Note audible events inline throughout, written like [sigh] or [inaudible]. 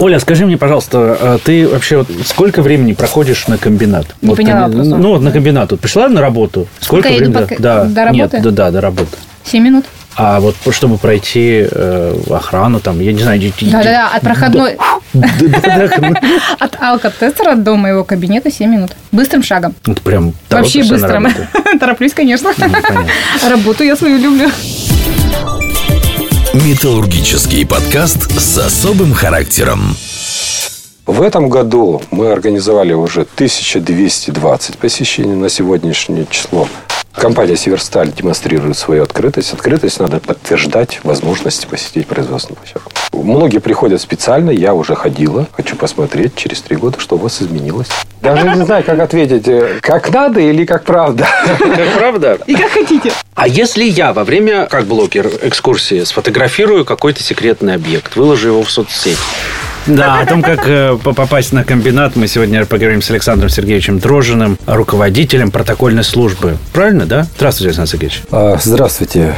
Оля, скажи мне, пожалуйста, а ты вообще вот сколько времени проходишь на комбинат? Не вот, поняла комби- вопроса. Ну, вот на комбинат. Вот пришла на работу. Сколько, Сколько времени? по- да, до работы? Нет, да, да, до работы. Семь минут. А вот чтобы пройти э, охрану, там, я не знаю, идти- Да-да-да, от проходной... [laughs] От алкотестера до моего кабинета 7 минут. Быстрым шагом. Вот прям Вообще быстрым. [laughs] Тороплюсь, конечно. понятно. Работу я свою люблю. Металлургический подкаст с особым характером. В этом году мы организовали уже 1220 посещений на сегодняшнее число. Компания «Северсталь» демонстрирует свою открытость. Открытость надо подтверждать возможности посетить производственную площадку. Многие приходят специально, я уже ходила. Хочу посмотреть через три года, что у вас изменилось. Даже не знаю, как ответить, э, как надо или как правда. Как правда? И как хотите. А если я во время, как блогер, экскурсии сфотографирую какой-то секретный объект, выложу его в соцсеть? Да, о том, как э, по- попасть на комбинат, мы сегодня поговорим с Александром Сергеевичем Дрожиным, руководителем протокольной службы. Правильно, да? Здравствуйте, Александр Сергеевич. А, Здравствуйте.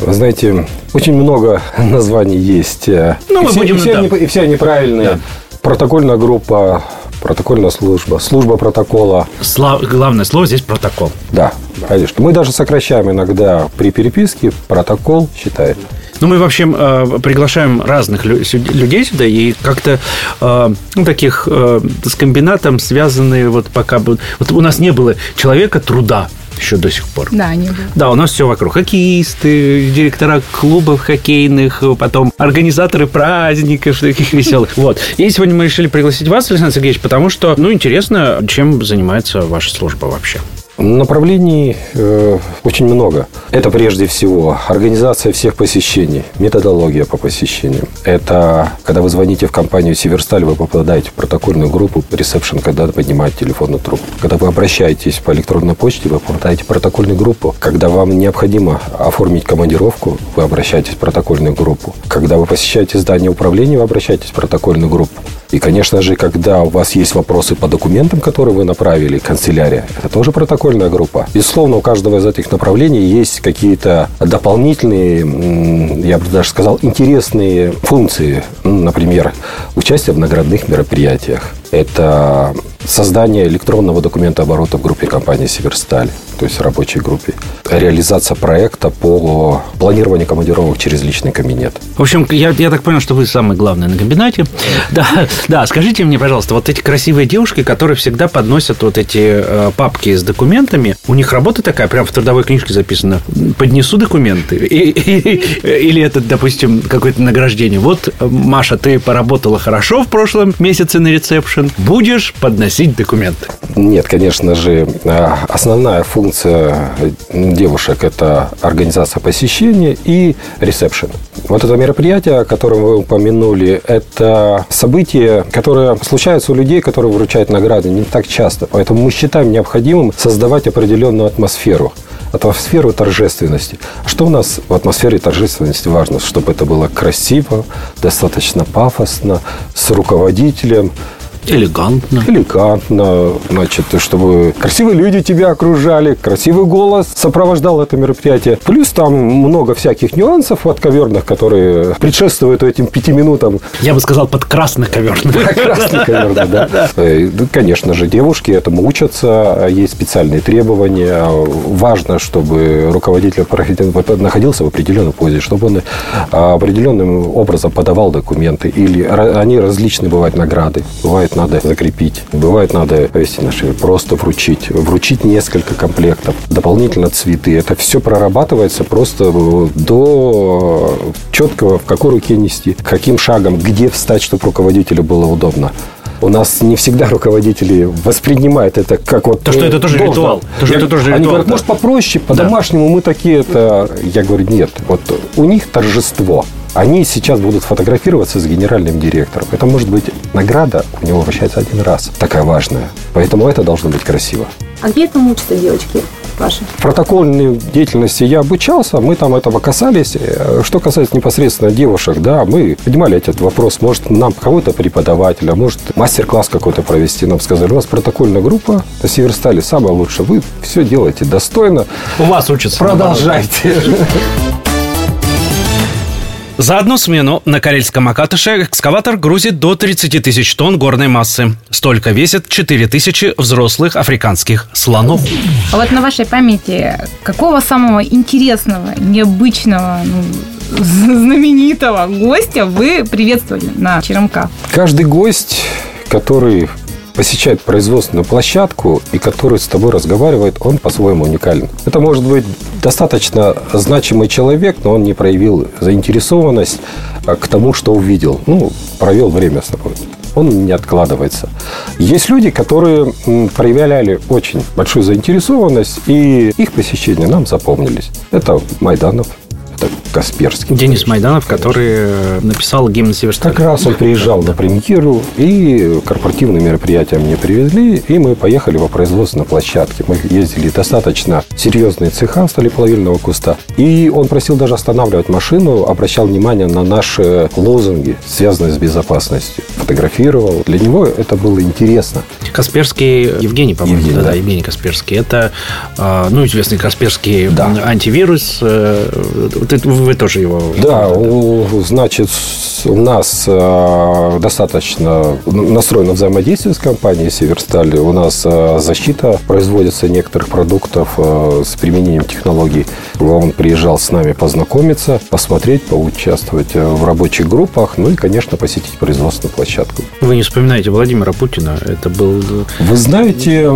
Вы знаете, очень много [laughs] названий есть. э, Ну, и мы все, будем, и все да. они, и все они правильные. Да. Протокольная группа, протокольная служба, служба протокола. Сла- Главное слово здесь протокол. Да, конечно. Мы даже сокращаем иногда при переписке протокол считает. Ну, мы вообще э, приглашаем разных лю- людей сюда, и как-то э, ну, таких э, с комбинатом связанные вот пока... Вот у нас не было человека труда еще до сих пор. Да, не было. Да, у нас все вокруг. Хоккеисты, директора клубов хоккейных, потом организаторы праздников таких веселых. Вот. И сегодня мы решили пригласить вас, Александр Сергеевич, потому что, ну, интересно, чем занимается ваша служба вообще. Направлений э, очень много. Это прежде всего организация всех посещений, методология по посещениям. Это когда вы звоните в компанию Северсталь, вы попадаете в протокольную группу, ресепшн, когда поднимает телефонную трубку. Когда вы обращаетесь по электронной почте, вы попадаете в протокольную группу. Когда вам необходимо оформить командировку, вы обращаетесь в протокольную группу. Когда вы посещаете здание управления, вы обращаетесь в протокольную группу. И, конечно же, когда у вас есть вопросы по документам, которые вы направили, канцелярия, это тоже протокольная группа. Безусловно, у каждого из этих направлений есть какие-то дополнительные, я бы даже сказал, интересные функции. Ну, Например, участие в наградных мероприятиях. Это создание электронного документа оборота в группе компании «Северсталь», то есть в рабочей группе. Реализация проекта по планированию командировок через личный кабинет. В общем, я, я так понял, что вы самый главный на комбинате. Да, да, скажите мне, пожалуйста, вот эти красивые девушки, которые всегда подносят вот эти э, папки с документами, у них работа такая, прям в трудовой книжке записано, поднесу документы. И- и- или это, допустим, какое-то награждение. Вот, Маша, ты поработала хорошо в прошлом месяце на ресепшн, будешь подносить документы. Нет, конечно же, а, основная функция девушек – это организация посещения и ресепшн. Вот это мероприятие, о котором вы упомянули, это событие, которое случается у людей, которые вручают награды не так часто. Поэтому мы считаем необходимым создавать определенную атмосферу атмосферу торжественности. Что у нас в атмосфере торжественности важно? Чтобы это было красиво, достаточно пафосно, с руководителем, Элегантно. элегантно, значит, чтобы красивые люди тебя окружали, красивый голос сопровождал это мероприятие. Плюс там много всяких нюансов отковерных, которые предшествуют этим пяти минутам. Я бы сказал, под красно-коверный. Красный ковер, да, [laughs] да. Э, ну, Конечно же, девушки этому учатся, есть специальные требования. Важно, чтобы руководитель находился в определенной позе, чтобы он а, определенным образом подавал документы. Или они различные бывают награды. Бывает надо закрепить, бывает надо на шею, просто вручить. Вручить несколько комплектов, дополнительно цветы. Это все прорабатывается просто до четкого, в какой руке нести, каким шагом, где встать, чтобы руководителю было удобно. У нас не всегда руководители воспринимают это как вот... То, что ну, это тоже должно. ритуал. То, что Я- это тоже Они ритуал, говорят, да. может, попроще, по-домашнему мы такие это... Я говорю, нет. Вот у них торжество. Они сейчас будут фотографироваться с генеральным директором. Это может быть награда, у него вращается один раз. Такая важная. Поэтому это должно быть красиво. А где этому учатся девочки ваши? Протокольной деятельности я обучался, мы там этого касались. Э, Что касается непосредственно девушек, да, мы поднимали этот вопрос. Может, нам кого-то преподавателя, может, мастер-класс какой-то провести. Нам сказали, у вас протокольная группа на Северстале самая лучшая. Вы все делаете достойно. У вас учатся. Продолжайте. [laughs] За одну смену на Карельском Акатыше экскаватор грузит до 30 тысяч тонн горной массы. Столько весит 4 тысячи взрослых африканских слонов. А вот на вашей памяти какого самого интересного, необычного, ну, знаменитого гостя вы приветствовали на Черемка? Каждый гость, который посещает производственную площадку и который с тобой разговаривает, он по-своему уникален. Это может быть достаточно значимый человек, но он не проявил заинтересованность а, к тому, что увидел. Ну, провел время с тобой. Он не откладывается. Есть люди, которые проявляли очень большую заинтересованность, и их посещения нам запомнились. Это Майданов, Касперский. Денис Майданов, который э, написал гимн Северсталь. Как раз он приезжал на премьеру, и корпоративные мероприятия мне привезли, и мы поехали во производственной площадке. Мы ездили достаточно серьезные цеха сталеплавильного куста. И он просил даже останавливать машину, обращал внимание на наши лозунги, связанные с безопасностью. Фотографировал. Для него это было интересно. Касперский Евгений, по-моему, Евгений, да, да. Евгений Касперский. Это, э, ну, известный Касперский Да. антивирус. Э, это Вы тоже его... Да, значит, у нас э, достаточно настроено взаимодействие с компанией Северсталь. У нас э, защита производится некоторых продуктов э, с применением технологий. Он приезжал с нами познакомиться, посмотреть, поучаствовать в рабочих группах, ну и, конечно, посетить производственную площадку. Вы не вспоминаете Владимира Путина. Это был... Вы знаете,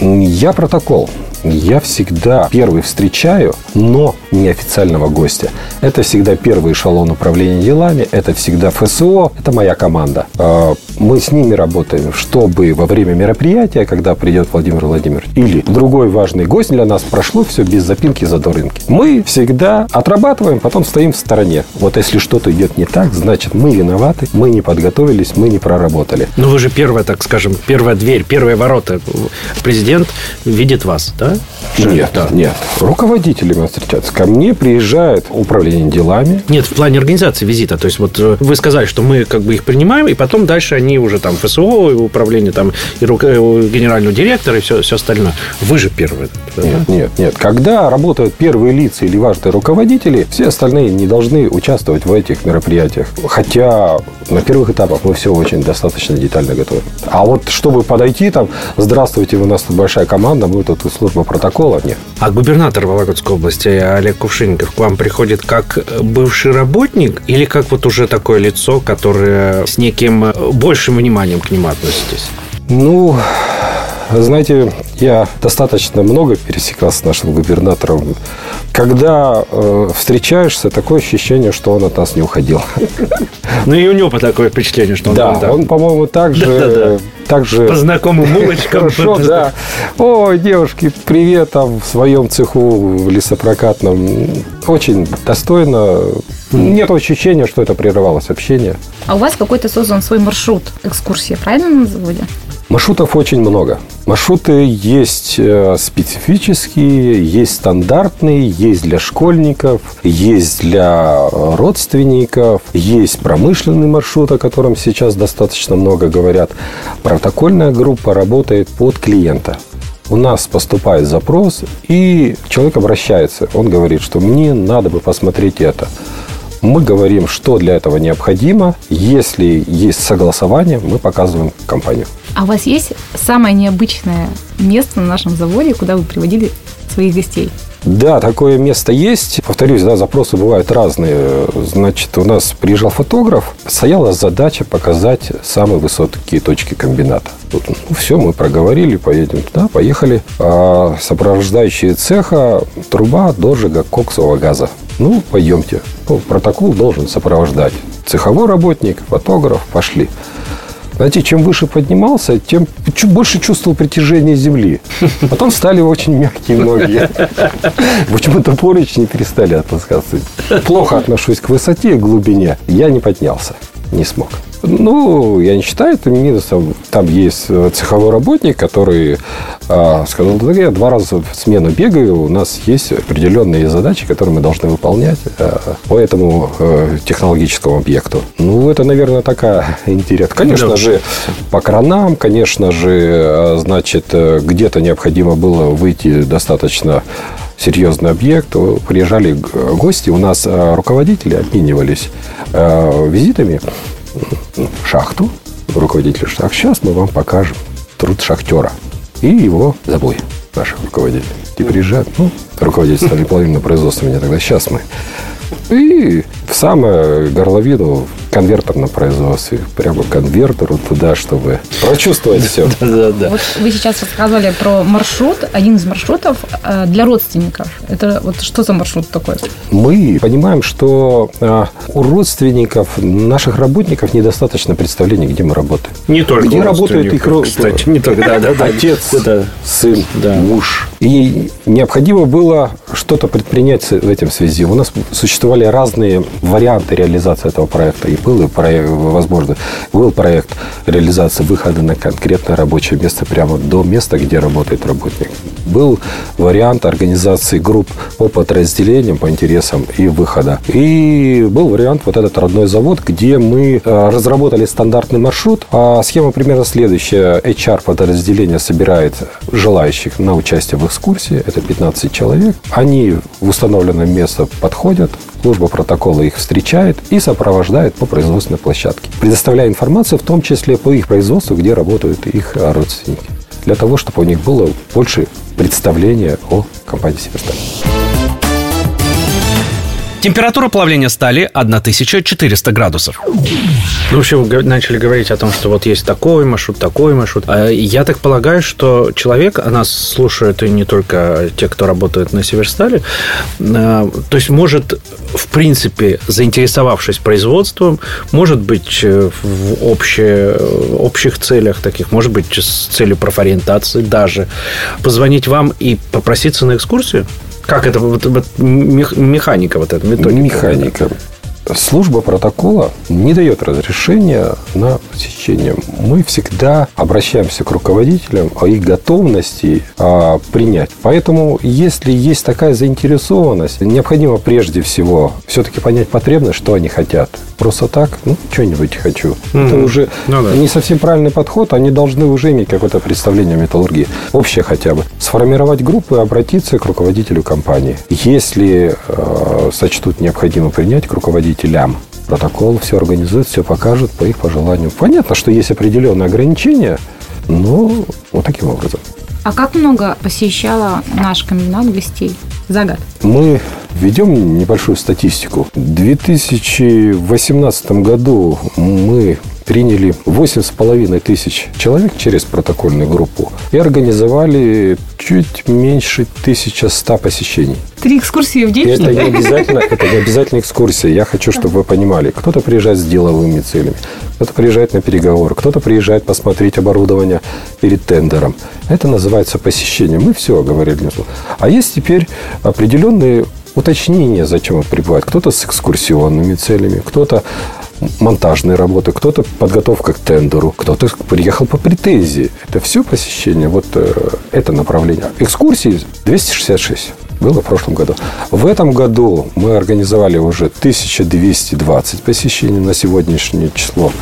я протокол. Я всегда первый встречаю, но неофициального гостя. Это всегда первый эшелон управления делами, это всегда ФСО, это моя команда. Э, Мы с ними работаем, чтобы во время мероприятия, когда придет Владимир Владимирович, или другой важный гость для нас, прошло все без запинки и задоринки. Мы всегда отрабатываем, потом стоим в стороне. Вот если что-то идет не так, значит, мы виноваты, мы не подготовились, мы не проработали. Ну, вы же первая, так скажем, первая дверь, первые ворота. Президент видит вас, да? Нет, Да. нет. Руководителями встречаться. Ко мне приезжает управление делами. Нет, в плане организации визита. То есть, вот э, вы сказали, что мы как бы их принимаем, и потом дальше они уже там ФСО, управление там, и рука- и генерального директора, и все, все остальное. Вы же первые. да? Нет, нет, нет. Когда работают первые лица или важные руководители, все остальные не должны участвовать в этих мероприятиях. Хотя на первых этапах мы все очень достаточно детально готовим. А вот чтобы подойти там, здравствуйте, у нас тут большая команда, мы тут служба протокола, нет. А губернатор Вологодской области Олег Кувшинников к вам приходит как бывший работник или как вот уже такое лицо, которое с неким большим вниманием к нему относитесь? Ну, знаете, я достаточно много пересекался с нашим губернатором. Когда э, встречаешься, такое ощущение, что он от нас не уходил. Ну и у него такое впечатление, что он, Да, да, он, по-моему, также... Да-да-да. также по знакомым улочкам. [laughs] Хорошо, да. Ой, девушки, привет там в своем цеху лесопрокатном. Очень достойно. Нет ощущения, что это прерывалось общение. А у вас какой-то создан свой маршрут экскурсии, правильно на заводе? Маршрутов очень много. Маршруты есть э, специфические, есть стандартные, есть для школьников, есть для родственников, есть промышленный маршрут, о котором сейчас достаточно много говорят. Протокольная группа работает под клиента. У нас поступает запрос, и человек обращается. Он говорит, что мне надо бы посмотреть это. Мы говорим, что для этого необходимо. Если есть согласование, мы показываем компанию. А у вас есть самое необычное место на нашем заводе, куда вы приводили своих гостей? Да, такое место есть. Повторюсь, да, запросы бывают разные. Значит, у нас приезжал фотограф, стояла задача показать самые высокие точки комбината. Тут, ну, все, мы проговорили, поедем туда, поехали. А сопровождающие цеха труба дожига коксового газа. Ну, пойдемте. Ну, протокол должен сопровождать. Цеховой работник, фотограф, пошли. Знаете, чем выше поднимался, тем больше чувствовал притяжение земли. [laughs] Потом стали очень мягкие ноги. [laughs] Почему-то поручни перестали отпускаться. Плохо отношусь к высоте и глубине. Я не поднялся, не смог. Ну, я не считаю это минусом. Там есть э, цеховой работник, который э, сказал, да я два раза в смену бегаю, у нас есть определенные задачи, которые мы должны выполнять э, по этому э, технологическому объекту. Ну, это, наверное, такая интересная. Конечно Да. же, по кранам, конечно же, э, значит, э, где-то необходимо было выйти достаточно серьезный объект. Приезжали гости, у нас руководители обменивались визитами шахту. Руководитель шахты. Сейчас мы вам покажем труд шахтера и его забой наших руководителей. И приезжают, ну, руководитель стали половину производства меня тогда, сейчас мы. И в самое горловину конвертер на производстве. Прямо конвертеру туда, чтобы прочувствовать все. [laughs] Да, да. Вот вы сейчас рассказывали про маршрут, один из маршрутов э, для родственников. Это вот что за маршрут такой? Мы понимаем, что э, у родственников, наших работников недостаточно представления, где мы работаем. Не только Где работают их кстати, не только, да, да, да. Отец, сын, муж. И необходимо было что-то предпринять в этом связи. У нас существовали разные варианты реализации этого проекта. И был проект, возможно, был проект реализации выхода на конкретное рабочее место прямо до места, где работает работник. Был вариант организации групп по подразделениям, по интересам и выхода. И был вариант вот этот родной завод, где мы э, разработали стандартный маршрут. А схема примерно следующая. HR подразделение собирает желающих на участие в экскурсии. Это 15 человек. Они в установленное место подходят, служба протокола их встречает и сопровождает по производственной площадке, предоставляя информацию в том числе по их производству, где работают их родственники, для того, чтобы у них было больше представления о компании «Северсталь». Температура плавления стали 1400 градусов. Ну, вообще, вы начали говорить о том, что вот есть такой маршрут, такой маршрут. А я так полагаю, что человек, а нас слушают и не только те, кто работает на Северстале, а, то есть может, в принципе, заинтересовавшись производством, может быть, э, в общее, общих целях таких, может быть, с целью профориентации даже, позвонить вам и попроситься на экскурсию? Как это вот, вот механика вот эта методика? Механика. Служба протокола не дает разрешения на посещение. Мы всегда обращаемся к руководителям о их готовности а, принять. Поэтому, если есть такая заинтересованность, необходимо прежде всего все-таки понять потребность, что они хотят. Просто так, ну, что-нибудь хочу. Mm-hmm. Это уже ну, да. не совсем правильный подход. Они должны уже иметь какое-то представление о металлургии. Общее хотя бы. Сформировать группу и обратиться к руководителю компании. Если э, сочтут необходимо принять к руководителю руководителям. Протокол все организует, все покажет по их пожеланию. Понятно, что есть определенные ограничения, но вот таким образом. А как много посещала наш комбинат гостей за год? Мы ведем небольшую статистику. В 2018 году мы приняли 8,5 тысяч человек через протокольную группу и организовали чуть меньше 1100 посещений. Три экскурсии в день? Это не обязательно, [laughs] это не обязательно экскурсия. Я хочу, чтобы вы понимали. Кто-то приезжает с деловыми целями, кто-то приезжает на переговоры, кто-то приезжает посмотреть оборудование перед тендером. Это называется посещение. Мы все говорили. А есть теперь определенные уточнения, зачем он прибывает. Кто-то с экскурсионными целями, кто-то монтажные работы, кто-то подготовка к тендеру, кто-то приехал по претензии. Это все посещение, вот э, это направление. Экскурсии 266 было в прошлом году. В этом году мы организовали уже 1220 посещений на сегодняшнее число.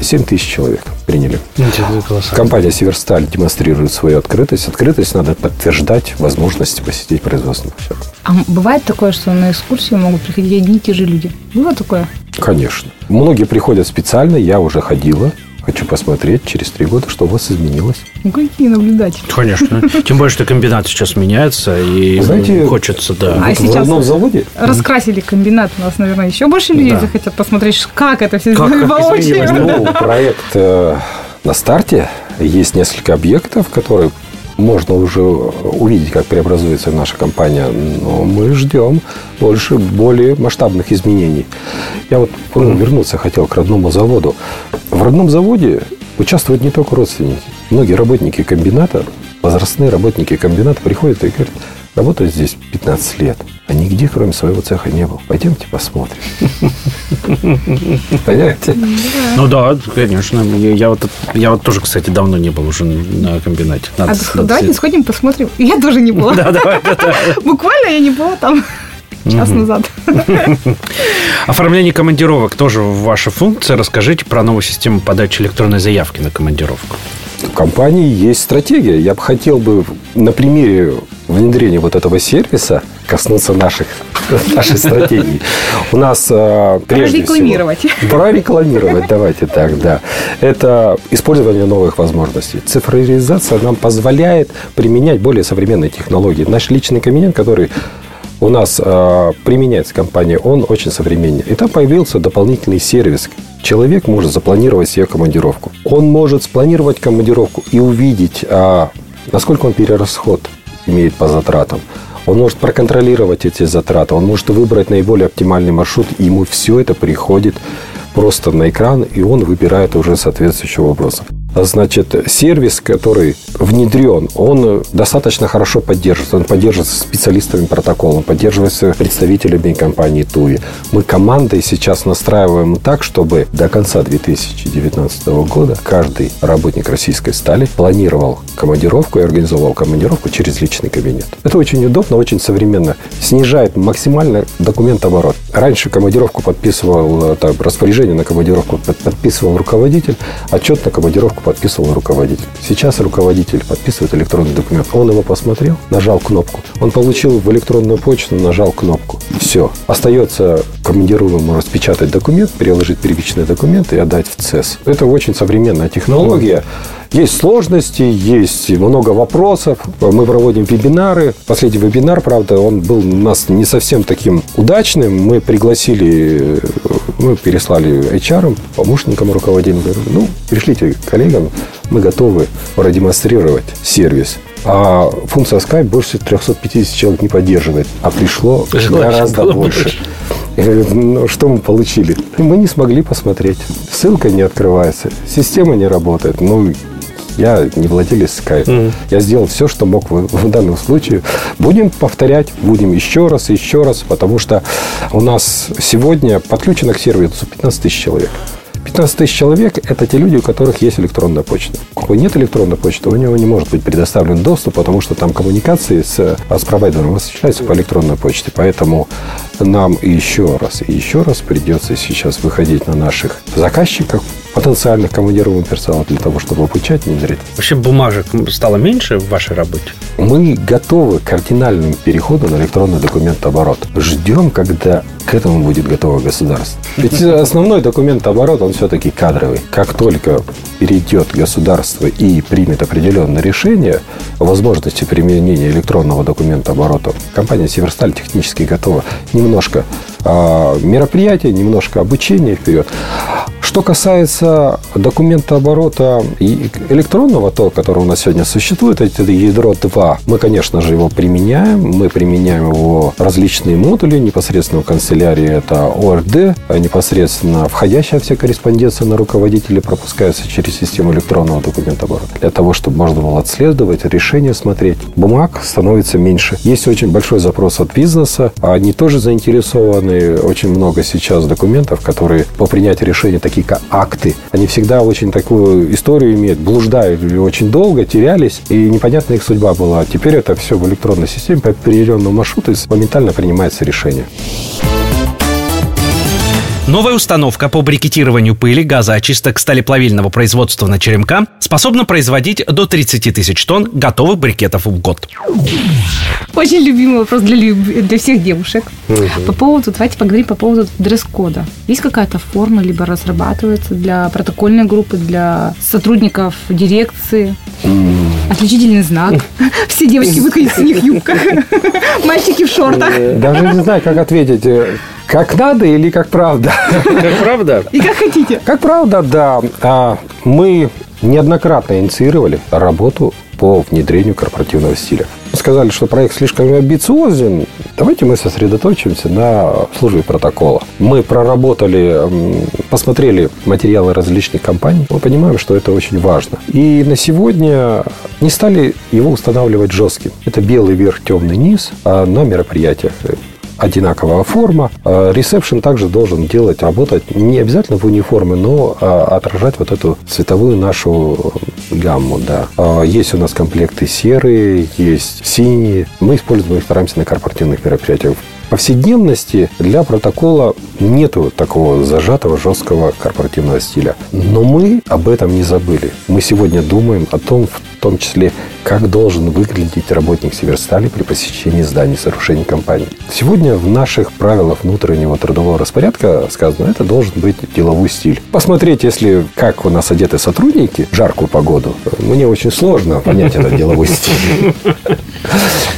7 тысяч человек приняли. Компания «Северсталь» демонстрирует свою открытость. Открытость надо подтверждать возможности посетить производственную площадку. А бывает такое, что на экскурсию могут приходить одни и те же люди? Было такое? Конечно. Многие приходят специально, я уже ходила. Хочу посмотреть через три года, что у вас изменилось. Ну, какие наблюдатели. Конечно. [laughs] Тем более, что комбинат сейчас меняется, и Знаете, хочется, да. А сейчас в одном заводе? Раскрасили комбинат. У нас, наверное, еще больше людей да. захотят посмотреть, как это все сделали воочию. Ну, проект э, на старте. Есть несколько объектов, которые можно уже увидеть, как преобразуется наша компания, но мы ждем больше, более масштабных изменений. Я вот ну, вернуться хотел к родному заводу. В родном заводе участвуют не только родственники. Многие работники комбината, возрастные работники комбината приходят и говорят, работаю здесь 15 лет, а нигде, кроме своего цеха, не был. Пойдемте посмотрим. Понимаете? Ну да, конечно. Я вот, я вот тоже, кстати, давно не был уже на комбинате. Надо, а надо давайте сходим, посмотрим. Я тоже не была. Да, давай. Буквально я не была там час назад. Оформление командировок тоже ваша функция. Расскажите про новую систему подачи электронной заявки на командировку. В компании есть стратегия. Я бы хотел бы на примере внедрения вот этого сервиса коснуться наших, нашей стратегии. У нас э, прежде Прорекламировать. всего... Прорекламировать, давайте так, да. Это использование новых возможностей. Цифровизация нам позволяет применять более современные технологии. Наш личный кабинет, который у нас э, применяется компания, он очень современный. И там появился дополнительный сервис. Человек может запланировать себе командировку. Он может спланировать командировку и увидеть, э, насколько он перерасход имеет по затратам. Он может проконтролировать эти затраты, он может выбрать наиболее оптимальный маршрут, и ему все это приходит просто на экран, и он выбирает уже соответствующим образом. Значит, сервис, который внедрен, он достаточно хорошо поддерживается. Он поддерживается специалистами протокола, он поддерживается представителями компании ТУИ. Мы командой сейчас настраиваем так, чтобы до конца 2019 года каждый работник российской стали планировал командировку и организовал командировку через личный кабинет. Это очень удобно, очень современно. Снижает максимально документооборот. Раньше командировку подписывал, там, распоряжение на командировку подписывал руководитель, отчет на командировку подписывал руководитель. Сейчас руководитель подписывает электронный документ. Он его посмотрел, нажал кнопку. Он получил в электронную почту, нажал кнопку. Все. Остается командируемому распечатать документ, переложить первичный документ и отдать в ЦЕС. Это очень современная технология. Есть сложности, есть много вопросов. Мы проводим вебинары. Последний вебинар, правда, он был у нас не совсем таким удачным. Мы пригласили, мы переслали HR, помощникам руководителям. Говорю, ну, пришлите коллегам, мы готовы продемонстрировать сервис. А функция Skype больше 350 человек не поддерживает. А пришло гораздо больше. Я говорю, ну, что мы получили? Мы не смогли посмотреть. Ссылка не открывается, система не работает. Ну, я не владелец Skype. Mm. Я сделал все, что мог в, в данном случае. Будем повторять, будем еще раз еще раз, потому что у нас сегодня подключено к сервису 15 тысяч человек. 15 тысяч человек – это те люди, у которых есть электронная почта. У кого нет электронной почты, у него не может быть предоставлен доступ, потому что там коммуникации с, с провайдером осуществляются по электронной почте. Поэтому нам еще раз и еще раз придется сейчас выходить на наших заказчиков, потенциальных командируемых персонала для того, чтобы обучать, внедрить. Вообще бумажек стало меньше в вашей работе? Мы готовы к кардинальному переходу на электронный документооборот. Ждем, когда к этому будет готово государство. Ведь основной документооборот, он все-таки кадровый. Как только перейдет государство и примет определенное решение о возможности применения электронного документооборота, компания «Северсталь» технически готова немножко а, мероприятия, немножко обучения вперед. Что касается документа оборота электронного, то, который у нас сегодня существует, это ядро 2, мы, конечно же, его применяем. Мы применяем его различные модули. Непосредственно в канцелярии это ОРД, непосредственно входящая вся корреспонденция на руководителя пропускается через систему электронного документа оборота. Для того, чтобы можно было отслеживать, решения смотреть. Бумаг становится меньше. Есть очень большой запрос от бизнеса. Они тоже заинтересованы. Очень много сейчас документов, которые по принятию решения такие такие акты. Они всегда очень такую историю имеют, блуждают очень долго, терялись, и непонятна их судьба была. Теперь это все в электронной системе по определенному маршруту и моментально принимается решение. Новая установка по брикетированию пыли, газоочисток сталеплавильного производства на черемка способна производить до 30 тысяч тонн готовых брикетов в год. Очень любимый вопрос для, люб- для всех девушек. По поводу, давайте поговорим по поводу дресс-кода. Есть какая-то форма, либо разрабатывается для протокольной группы, для сотрудников дирекции? Отличительный знак. [laughs] Все девочки выходят в синих юбках. [laughs] Мальчики в шортах. Даже не знаю, как ответить. Как надо или как правда? Как правда? И как хотите. Как правда, да. А, Мы неоднократно инициировали работу по внедрению корпоративного стиля. Сказали, что проект слишком амбициозен. Давайте мы сосредоточимся на службе протокола. Мы проработали, посмотрели материалы различных компаний. Мы понимаем, что это очень важно. И на сегодня не стали его устанавливать жестким. Это белый верх, темный низ а на мероприятиях одинаковая форма. А Ресепшн также должен делать, работать не обязательно в униформе, но а, отражать вот эту цветовую нашу гамму, да. А Есть у нас комплекты серые, есть синие. Мы используем их, стараемся на корпоративных мероприятиях. повседневности для протокола нету такого зажатого, жесткого корпоративного стиля. Но мы об этом не забыли. Мы сегодня думаем о том, в том числе, как должен выглядеть работник Северстали при посещении зданий сооружений компании. Сегодня в наших правилах внутреннего трудового распорядка сказано, это должен быть деловой стиль. Посмотреть, если как у нас одеты сотрудники в жаркую погоду, мне очень сложно понять этот деловой стиль.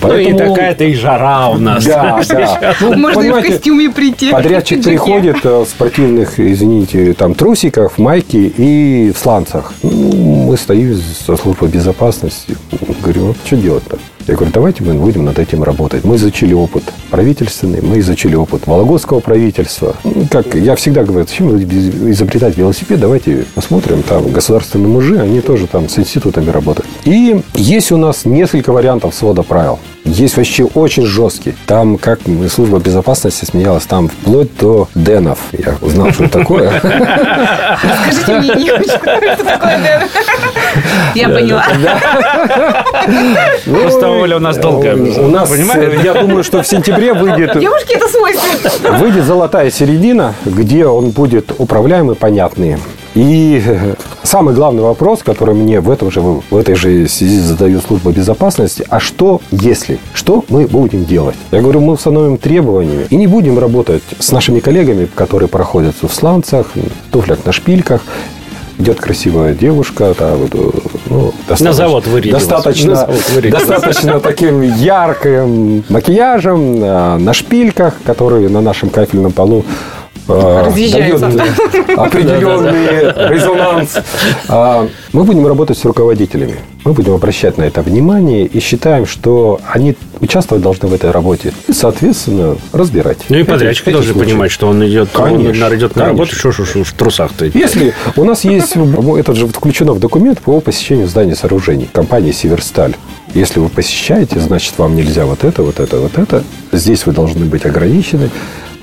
Ну и такая-то и жара у нас. Да, да. Ну, Можно и в костюме прийти. Подрядчик приходит э, в спортивных, извините, там трусиках, в майке и в сланцах. Ну, мы стоим со службой безопасности. Говорю, ну что делать-то? Я говорю, давайте мы будем над этим работать. Мы изучили опыт правительственный, мы изучили опыт Вологодского правительства. Как я всегда говорю, зачем изобретать велосипед, давайте посмотрим. Там государственные мужи, они тоже там с институтами работают. И есть у нас несколько вариантов свода правил. Есть вообще очень жесткий. Там, как служба безопасности смеялась, там вплоть до денов. Я узнал, что это такое. Скажите мне, не что такое ден. Я поняла. Просто Оля у нас долгая. У нас, я думаю, что в сентябре выйдет... Девушке это свойственно. Выйдет золотая середина, где он будет управляемый, понятный. И самый главный вопрос, который мне в, этом же, в этой же связи задает служба безопасности, а что если? Что мы будем делать? Я говорю, мы установим требования и не будем работать с нашими коллегами, которые проходят в сланцах, туфлях на шпильках, идет красивая девушка, да, вот, ну, достаточно, на завод вырядилась. Достаточно, на завод достаточно таким ярким макияжем, а, на шпильках, которые на нашем кафельном полу дает определенный резонанс. А, мы будем работать с руководителями. Мы будем обращать на это внимание и считаем, что они участвовать должны в этой работе и, соответственно, разбирать. Ну и подрядчики должны случаи. понимать, что он идет, конечно, он идет на работу, что, что, что в трусах-то. Если у нас есть, это же включено в документ по посещению зданий сооружений компании «Северсталь». Если вы посещаете, значит, вам нельзя вот это, вот это, вот это. Здесь вы должны быть ограничены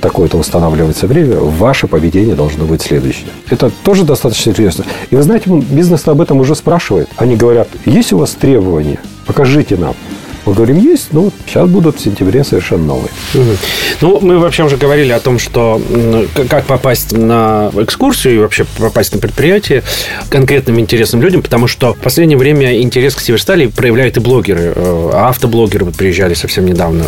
такое-то устанавливается время, ваше поведение должно быть следующее. Это тоже достаточно интересно. И вы знаете, бизнес об этом уже спрашивает. Они говорят, есть у вас требования? Покажите нам. Мы говорим, есть, но вот сейчас будут в сентябре совершенно новые. Ну, мы вообще уже говорили о том, что как попасть на экскурсию и вообще попасть на предприятие конкретным интересным людям, потому что в последнее время интерес к Северстали проявляют и блогеры. Э, автоблогеры вот приезжали совсем недавно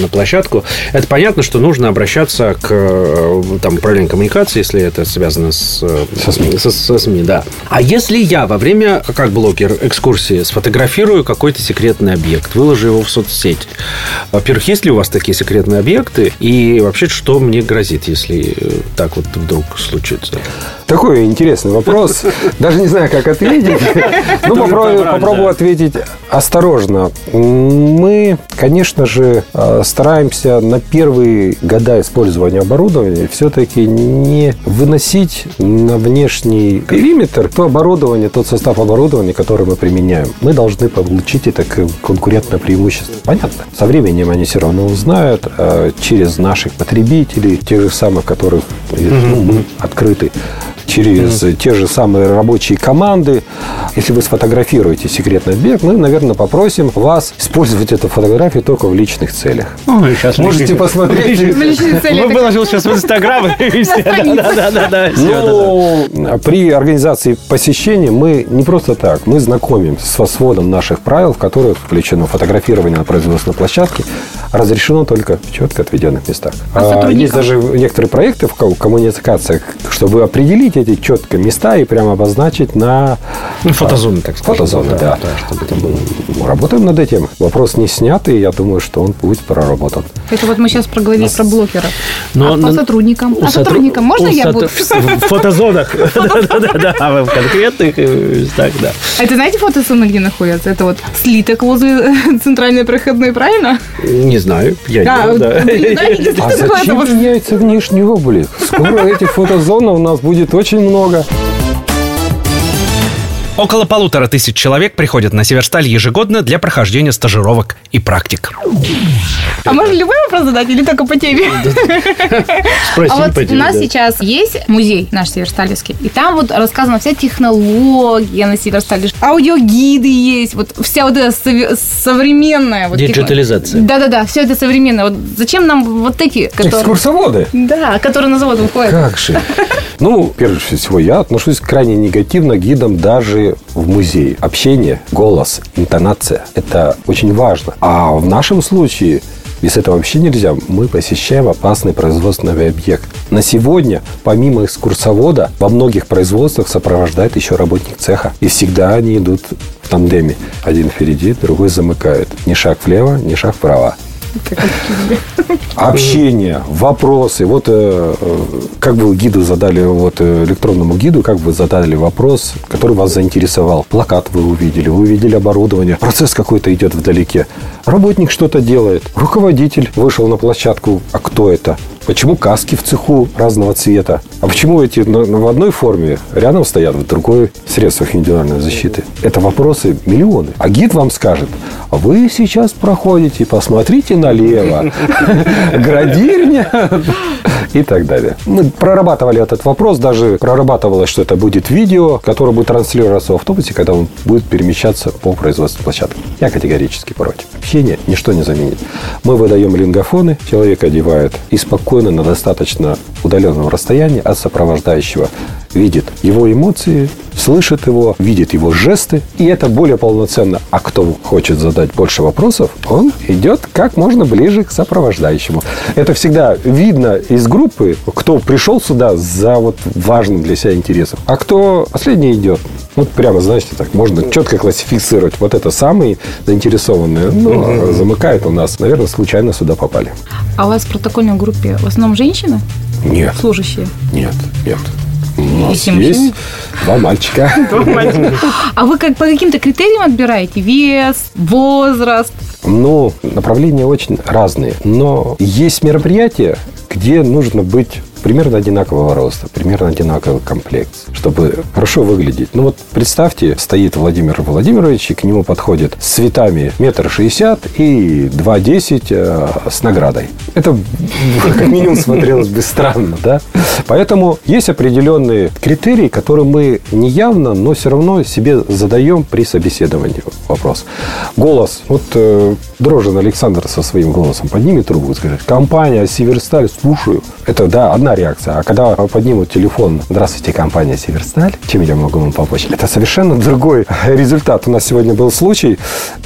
на площадку. Это понятно, что нужно обращаться к э, там, управлению коммуникации, если это связано с, э, со, СМИ. Со, со СМИ. Да. А если я во время, как блогер, экскурсии сфотографирую какой-то секретный объект, выложу его в соцсеть. Во-первых, есть ли у вас такие секретные объекты? И вообще, что мне грозит, если э, так вот вдруг случится? Такой интересный вопрос. Даже не знаю, как ответить. [laughs] Ну, попробую, ответить осторожно. Мы, конечно же, э, стараемся на первые года использования оборудования все-таки не выносить на внешний периметр то оборудование, тот состав оборудования, который мы применяем. Мы должны получить это конкурентное преимущество. Понятно. Со временем они все равно узнают э, через наших потребителей, тех же самых, которых ну, мы открыты через mm-hmm. те же самые рабочие команды. Если вы сфотографируете секретный объект, мы, наверное, попросим вас использовать эту фотографию только в личных целях. Ну, сейчас Можете посмотреть. Мы выложил сейчас в Инстаграм. Да-да-да. Ну, при организации посещения мы не просто так, мы знакомим со сводом наших правил, в которых включено фотографирование на производственной площадке, разрешено только в четко отведенных местах. А есть даже некоторые проекты в коммуникациях, чтобы определить эти четко места и прямо обозначить на... Ну, фотозоны, так сказать. Фотозоны, да. да. да чтобы это было. Мы работаем над этим. Вопрос не снятый, я думаю, что он будет проработан. Это вот мы сейчас проговорили Нас... про блокеров. Но, а по сотрудникам? А сотрудникам можно я буду? В фотозонах. [laughs] [laughs] Да-да-да, а в конкретных местах, да. А это знаете фотозоны, где находятся? Это вот слиток возле центральной проходной, правильно? Не знаю, я не знаю. [laughs] А зачем меняется внешний облик? Скоро этих фотозон у нас будет очень много. Около полутора тысяч человек приходят на Северсталь ежегодно для прохождения стажировок и практик. А можно любой вопрос задать или только по теме? Спроси А вот по у нас да. сейчас есть музей наш Северсталевский, и там вот рассказана вся технология на Северстале. Аудиогиды есть, вот вся вот эта современная... Вот Диджитализация. Да-да-да, все это современное. Вот зачем нам вот эти, которые... Экскурсоводы. Да, которые на завод выходят. Как же? Ну, прежде всего, я отношусь крайне негативно к гидам даже в музее. Общение, голос, интонация – это очень важно. А в нашем случае без этого вообще нельзя. Мы посещаем опасный производственный объект. На сегодня, помимо экскурсовода, во многих производствах сопровождает еще работник цеха. И всегда они идут в тандеме. Один впереди, другой замыкает. Ни шаг влево, ни шаг вправо. Общение, вопросы. Вот э, э, как вы гиду задали, вот э, электронному гиду, как вы задали вопрос, который вас заинтересовал. Плакат вы увидели, вы увидели оборудование, процесс какой-то идет вдалеке. Работник что-то делает, руководитель вышел на площадку. А кто это? Почему каски в цеху разного цвета? А почему эти в одной форме рядом стоят, в другой средствах индивидуальной защиты? Это вопросы миллионы. А гид вам скажет, «А вы сейчас проходите, посмотрите налево. [laughs] Градирня и так далее. Мы прорабатывали этот вопрос, даже прорабатывалось, что это будет видео, которое будет транслироваться в автобусе, когда он будет перемещаться по производственной площадке. Я категорически против. Общение ничто не заменит. Мы выдаем лингофоны, человек одевает и спокойно на достаточно удаленном расстоянии от сопровождающего видит его эмоции, слышит его, видит его жесты, и это более полноценно. А кто хочет задать больше вопросов, он идет как можно ближе к сопровождающему. Это всегда видно из группы, кто пришел сюда за вот важным для себя интересом, а кто последний идет. Вот прямо, знаете, так можно четко классифицировать. Вот это самые заинтересованные. Ну, а замыкает у нас, наверное, случайно сюда попали. А у вас в протокольной группе в основном женщины Нет, служащие? нет, нет. У нас Есть мужчины? [laughs] два мальчика. А вы как по каким-то критериям отбираете? Вес, возраст? Ну, направления очень разные. Но есть мероприятия, где нужно быть примерно одинакового роста, примерно одинаковый комплект, чтобы хорошо выглядеть. Ну вот представьте, стоит Владимир Владимирович, и к нему подходит с цветами метр шестьдесят и 2,10 э, с наградой. Это [laughs] как минимум смотрелось бы странно, да? Поэтому есть определенные критерии, которые мы неявно, но все равно себе задаем при собеседовании вопрос. Голос. Вот э, Дрожжин Александр со своим голосом поднимет трубку и скажет, компания Северсталь, слушаю. Это, да, одна реакция. А когда поднимут телефон, здравствуйте, компания Северсталь, чем я могу вам помочь? Это совершенно другой [laughs] результат. У нас сегодня был случай,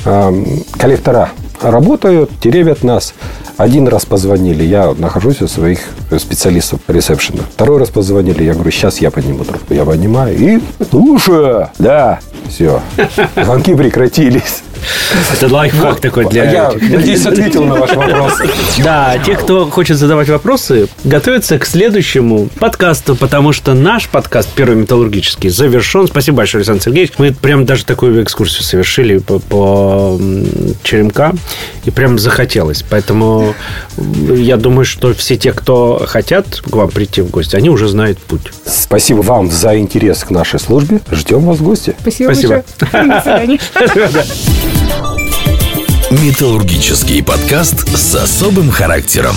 эм, коллектора работают, теребят нас. Один раз позвонили, я нахожусь у своих специалистов ресепшена. Второй раз позвонили, я говорю, сейчас я подниму трубку. Я поднимаю и слушаю. Да, все. [laughs] Звонки прекратились. Это лайфхак такой для... Я надеюсь, ответил на ваш вопрос. Да, те, кто хочет задавать вопросы, готовятся к следующему подкасту, потому что наш подкаст «Первый металлургический» завершен. Спасибо большое, Александр Сергеевич. Мы прям даже такую экскурсию совершили по, по м, черемкам, и прям захотелось. Поэтому я думаю, что все те, кто хотят к вам прийти в гости, они уже знают путь. Спасибо вам за интерес к нашей службе. Ждем вас в гости. Спасибо, Спасибо. большое. До свидания. [laughs] Металлургический подкаст с особым характером.